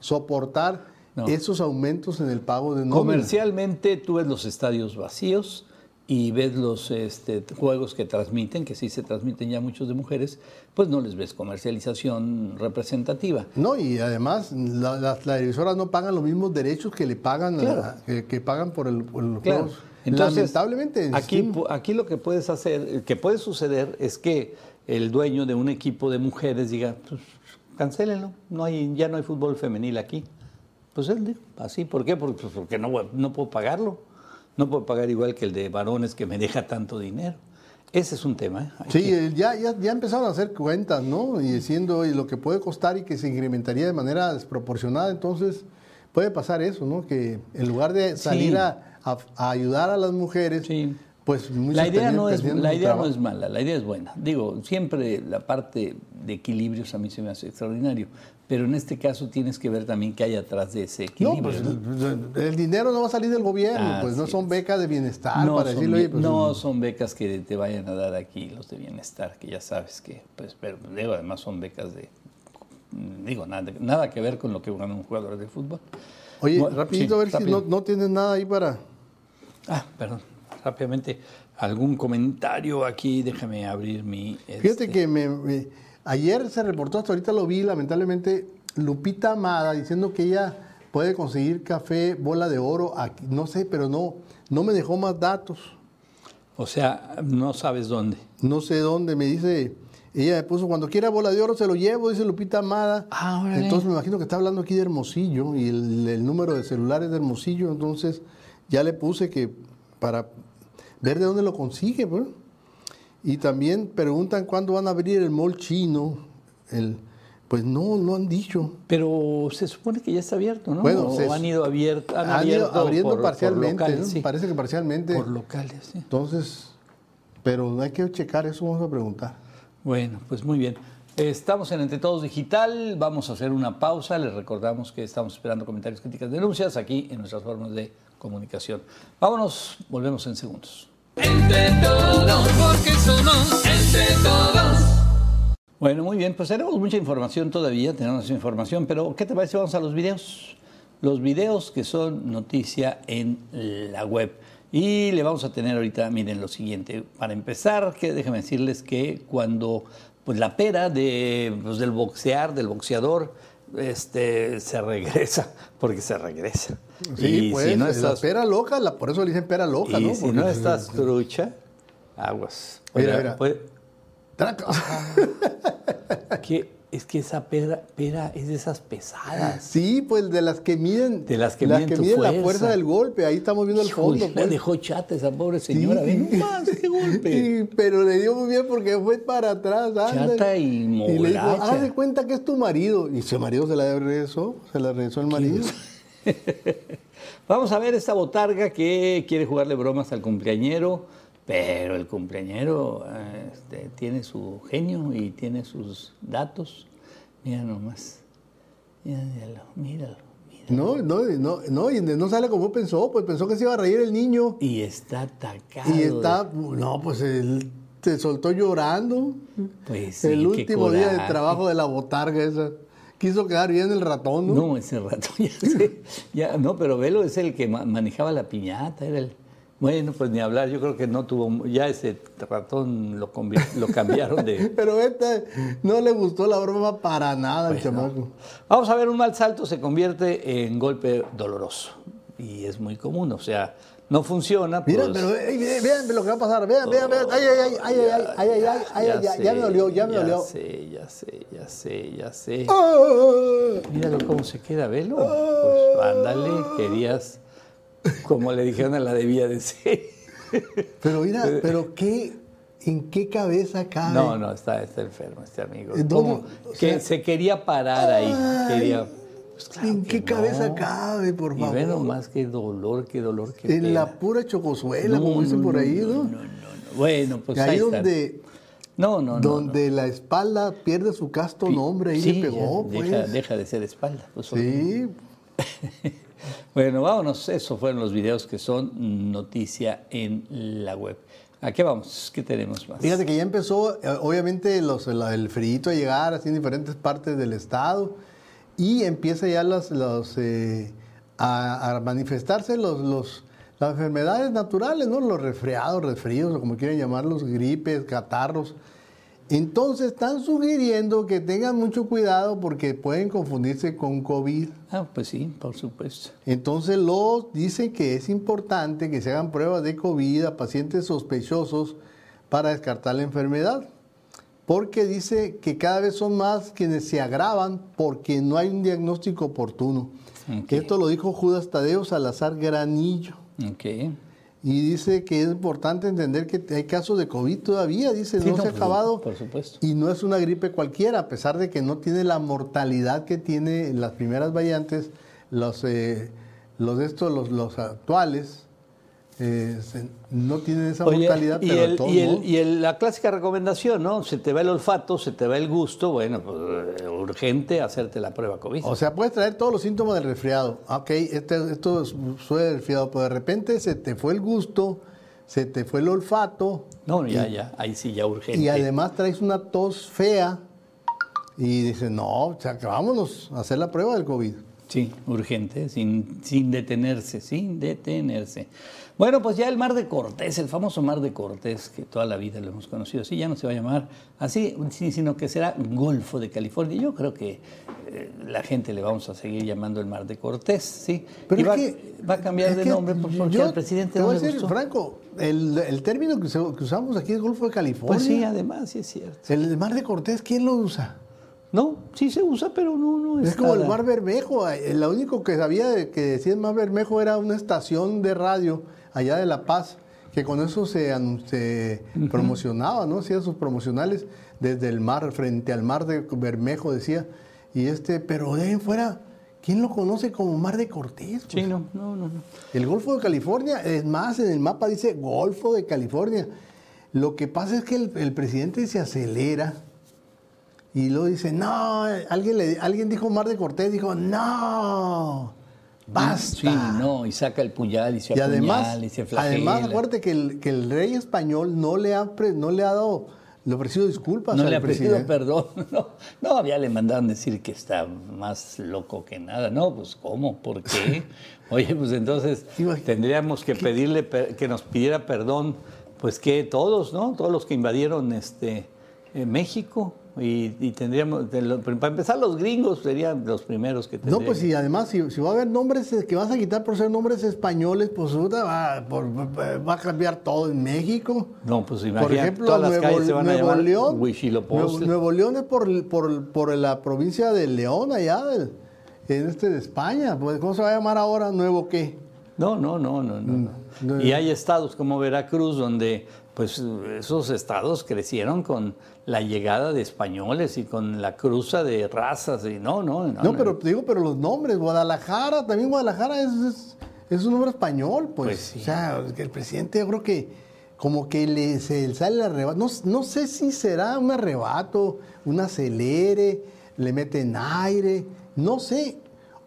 soportar esos aumentos en el pago de nómina. Comercialmente tú ves los estadios vacíos y ves los este, juegos que transmiten, que sí se transmiten ya muchos de mujeres, pues no les ves comercialización representativa. No, y además la- las televisoras no pagan los mismos derechos que le pagan la- que, que pagan por el, por los Claro. juegos. Entonces, Lamentablemente, aquí, aquí lo que puedes hacer, que puede suceder es que el dueño de un equipo de mujeres diga, pues cancélenlo, no hay, ya no hay fútbol femenil aquí. Pues él así, ¿por qué? Porque, pues, porque no, no puedo pagarlo. No puedo pagar igual que el de varones que me deja tanto dinero. Ese es un tema. ¿eh? Sí, que- eh, ya, ya, ya empezaron a hacer cuentas, ¿no? Y diciendo lo que puede costar y que se incrementaría de manera desproporcionada. Entonces, puede pasar eso, ¿no? Que en lugar de salir Sí. a, a- a ayudar a las mujeres, Sí. pues La idea, no es, la idea no es mala, la idea es buena. Digo, siempre la parte de equilibrios a mí se me hace extraordinario, pero en este caso tienes que ver también qué hay atrás de ese No, equilibrio. pues ¿no? el dinero no va a salir del gobierno, pues no son becas de bienestar No para son, decirlo, oye, pues, no son becas que te vayan a dar aquí los de bienestar, que ya sabes que, pues, pero digo, además son becas de, digo, nada, nada que ver con lo que gana un jugador de fútbol. Oye, Bueno, rapidito sí, a ver si no, no tienes nada ahí para... Ah, perdón, rápidamente, algún comentario aquí, déjame abrir mi... Fíjate este, que me, me- ayer se reportó, hasta ahorita lo vi, lamentablemente, Lupita Amada diciendo que ella puede conseguir café bola de oro, aquí, no sé, pero no, no me dejó más datos. O sea, no sabes dónde. No sé dónde, me dice, ella me puso, cuando quiera bola de oro se lo llevo, dice Lupita Amada. Ah, entonces me imagino que está hablando aquí de Hermosillo y el, el número de celulares de Hermosillo, entonces ya le puse que para ver de dónde lo consigue, pues. Y también preguntan cuándo van a abrir el mall chino. El, pues no, no han dicho. Pero se supone que ya está abierto, ¿no? Bueno, o se- han ido abierto, han Han ido abierto abriendo por- por parcialmente, locales, ¿no? sí. parece que parcialmente. Por locales, sí. Entonces, pero hay que checar eso, vamos a preguntar. Bueno, pues muy bien. Estamos en Entre Todos Digital, vamos a hacer una pausa, les recordamos que estamos esperando comentarios, críticas, denuncias aquí en nuestras formas de comunicación. Vámonos, volvemos en segundos. Entre todos, porque somos entre todos. Bueno, muy bien, pues tenemos mucha información todavía, tenemos información, pero ¿qué te parece? Vamos a los videos. Los videos que son noticia en la web. Y le vamos a tener ahorita, miren lo siguiente. Para empezar, que déjenme decirles que cuando pues la pera de, pues, del boxear, del boxeador, este, se regresa, <laughs> porque se regresa. Sí, y pues, si no la estás, pera loca, la- por eso le dicen pera loca, y ¿no? si Porque no estás trucha, aguas. Mira, mira. pues, Traca. <laughs> es que esa pera, pera es de esas pesadas. Sí, pues de las que miden, De las que miden la fuerza. fuerza del golpe. Ahí estamos viendo el Híjole, fondo. la pues. dejó chata esa pobre señora. Ve <laughs> nomás, qué golpe. Sí, pero le dio muy bien porque fue para atrás. ándale. Chata y Y le dijo, haz de cuenta que es tu marido. Y su marido se la regresó, se la regresó el marido. <laughs> Vamos a ver esta botarga que quiere jugarle bromas al cumpleañero, pero el cumpleañero este, tiene su genio y tiene sus datos. Mira nomás. Míralo, míralo, míralo. No, no, no, no, y no sale como pensó, pues pensó que se iba a reír el niño. Y está atacado. Y está, no, pues él se soltó llorando. Pues sí, el último día de trabajo de la botarga esa. Quiso quedar bien el ratón, ¿no? No, ese rato <laughs> ya sé. Ya, no, pero Velo es el que ma- manejaba la piñata, era el. Bueno, pues ni hablar, yo creo que no tuvo. Ya ese ratón lo, lo cambiaron de. Pero este no le gustó la broma para nada Pues al no. chamaco. Vamos a ver, un mal salto se convierte en golpe doloroso. Y es muy común, o sea, no funciona. Mira, pues- pero vean lo que va a pasar. Vean, vean, vean. Ay, ay, ay, ay, ay, ay, ay, ay, ay, ay, ay, ya, ya me dolió, ya me dolió. Ya sé, ya sé, ya sé, ya sé. Ah. Míralo cómo se queda, velo. Pues ándale, querías, como le dijeron a la debía de ser. Pero mira, pero qué, ¿en qué cabeza cabe? No, no, está, está enfermo este amigo. ¿En ¿Cómo? dónde? O que sea- se quería parar ahí. Quería. Pues claro ¿En qué cabeza cabe, por Y favor? ve nomás qué dolor, qué dolor, qué En pena. la pura chocosuela, No, como dicen no, por ahí, no, ¿no? no, no, no. Bueno, pues ahí ahí está. donde, No, no, no. donde la espalda pierde su casto no. nombre, ahí Sí, le pegó, ya, pues. deja, deja de ser espalda. pues, Sí, <laughs> Bueno, vámonos. Esos fueron los videos que son noticia en la web. ¿A qué vamos? ¿Qué tenemos más? Fíjate que ya empezó, eh, obviamente, el frío a llegar así en diferentes partes del estado y empieza ya los, los, eh, a, manifestarse los, los, las enfermedades naturales, ¿no? Los resfriados, resfríos, o como quieran llamarlos, gripes, catarros. Entonces están sugiriendo que tengan mucho cuidado porque pueden confundirse con COVID. Ah, pues sí, por supuesto. Entonces los dicen que es importante que se hagan pruebas de COVID a pacientes sospechosos para descartar la enfermedad. Porque dice que cada vez son más quienes se agravan porque no hay un diagnóstico oportuno. Ok. Esto lo dijo Judas Tadeo Salazar Granillo. Ok. Y dice que es importante entender que hay casos de COVID todavía, dice, Sí, no, no, se ha acabado. por supuesto. Y no es una gripe cualquiera, a pesar de que no tiene la mortalidad que tiene en las primeras variantes, los, eh, los de estos, los, los actuales, eh, no tienen esa Oye, mortalidad, y, pero el- todos y el- y el- la clásica recomendación, ¿no? Se te va el olfato, se te va el gusto, bueno, pues eh, urgente hacerte la prueba COVID. O sea, puedes traer todos los síntomas del resfriado. Ok, este, esto es- suele resfriado, pero de repente se te fue el gusto, se te fue el olfato. no, ya, y- ya, ahí sí, ya urgente. Y además traes una tos fea y dices, no, o sea, que vámonos a hacer la prueba del COVID. Sí, urgente, sin, sin detenerse, sin detenerse. Bueno, pues ya el Mar de Cortés, el famoso Mar de Cortés, que toda la vida lo hemos conocido, sí, ya no se va a llamar así, sí, sino que será Golfo de California. Yo creo que eh, la gente le vamos a seguir llamando el Mar de Cortés, sí. Pero y va, que- va a cambiar de nombre por- porque yo al presidente te no le gustó. Franco, el, el término que, se- que usamos aquí es Golfo de California. Pues sí, además, sí es cierto. El Mar de Cortés, ¿quién lo usa? No, sí se usa, pero no, no Es como el. Mar Bermejo. eh, Lo único que sabía de que decía el Mar Bermejo era una estación de radio allá de La Paz, que con eso se, promocionaba, ¿no? Hacía sus promocionales desde el mar, frente al Mar de Bermejo, decía. Y este, pero de ahí fuera, ¿quién lo conoce como Mar de Cortés? Sí, no, no, no. no. El Golfo de California, es más, en el mapa dice Golfo de California. Lo que pasa es que el, el presidente se acelera y luego dice, no, alguien, le, alguien dijo Mar de Cortés, dijo, no, basta. Sí, no, y saca el puñal y se Y apuñala además, y se flagela. además acuérdate que el, que el rey español no le ha, no le ha dado le ofreció disculpas No al le ha pedido presidente. <laughs> perdón. No, no, ya le mandaron decir que está más loco que nada. No, pues ¿cómo? ¿Por qué? <laughs> Oye, pues entonces tendríamos que pedirle que nos pidiera perdón, pues que todos, ¿no? Todos los que invadieron este eh, México y, y tendríamos, para empezar los gringos serían los primeros que No, tendrían. pues y además, si, si va a haber nombres eh, que vas a quitar por ser nombres españoles, pues va, por- va a cambiar todo en México. No, pues Por imagínate, ejemplo, todas las Nuevo, calles se van a Nuevo llamar León. Nuevo, León es por, por, por la provincia de León, allá del, en este de España. Pues, ¿Cómo se va a llamar ahora? ¿Nuevo qué? No, no, no, no, no. no. no. Y hay estados como Veracruz donde pues esos estados crecieron con la llegada de españoles y con la cruza de razas y no, no, no. No, pero digo, pero los nombres, Guadalajara, también Guadalajara es, es, es un nombre español, pues. Pues sí. O sea, el presidente yo creo que como que le, se le sale el arrebato. No, no sé si será un arrebato, un acelere, le meten aire, no sé.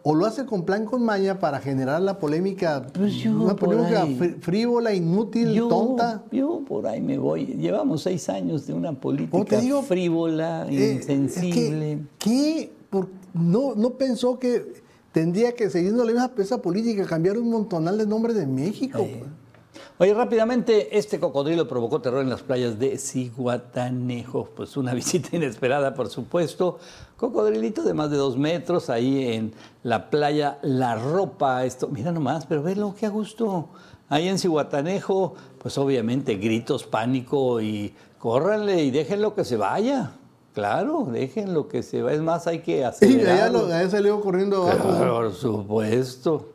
O lo hace con plan con maña para generar la polémica, Pues yo una polémica ahí. frívola, inútil, yo, tonta. Yo por ahí me voy. Llevamos seis años de una política digo, frívola, Eh, insensible. es que, ¿qué? Por- no, no pensó que tendría que, siguiendo la misma esa política, cambiar un montonal de nombres de México. pues. Oye, rápidamente, este cocodrilo provocó terror en las playas de Ciguatanejo. Pues una <laughs> visita inesperada, por supuesto. Cocodrilito de más de dos metros ahí en la playa La Ropa. Esto, mira nomás, pero velo, qué a gusto. Ahí en Ciguatanejo, pues obviamente gritos, pánico y córranle y déjenlo que se vaya. Claro, déjenlo que se vaya. Es más, hay que <laughs> Y acelerar. allá, lo- allá salió corriendo abajo. Por supuesto.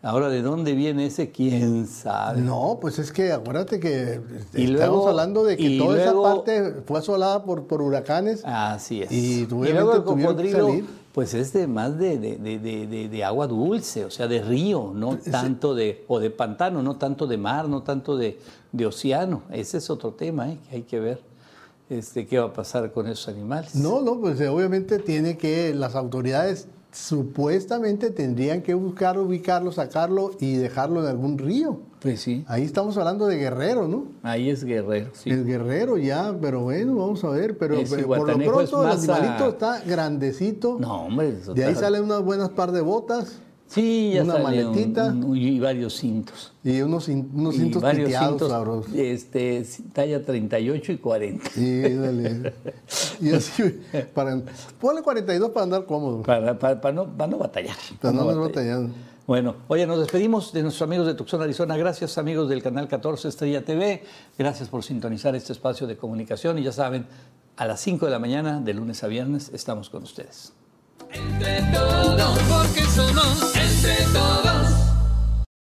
Ahora, ¿de dónde viene ese? ¿Quién sabe? No, pues es que acuérdate que Y estamos luego- hablando de que y toda luego- esa parte fue asolada por, por huracanes. Así es. Y luego obviamente el cocodrilo, pues es de más de, de- de- de- agua dulce, o sea, de río, no tanto de, o de pantano, no tanto de mar, no tanto de, de océano. Ese es otro tema ¿eh? que hay que ver este, qué va a pasar con esos animales. No, no, pues eh, obviamente tiene que, las autoridades supuestamente tendrían que buscar, ubicarlo, sacarlo y dejarlo en algún río. Pues sí, Ahí estamos hablando de Guerrero, ¿no? ahí es guerrero, sí. El guerrero ya, pero bueno, vamos a ver. Pero eh, por lo pronto el a- animalito está grandecito. No, hombre. eso de ahí está- salen unas buenas par de botas Sí, ya una un- maletita. un- y varios cintos. y unos, unos y cintos varios piteados cintos, sabrosos. este, talla 38 y 40. Sí, dale. <laughs> Y así, para, ponle 42 para andar cómodo. Para, para- para no, para no batallar. Para no andar batallar. batallando. Bueno, oye, nos despedimos de nuestros amigos de Tucson, Arizona. Gracias, amigos del canal 14 Estrella TV. Gracias por sintonizar este espacio de comunicación. Y ya saben, a las 5 de la mañana, de lunes a viernes, estamos con ustedes. Entre todos, porque somos entre todos.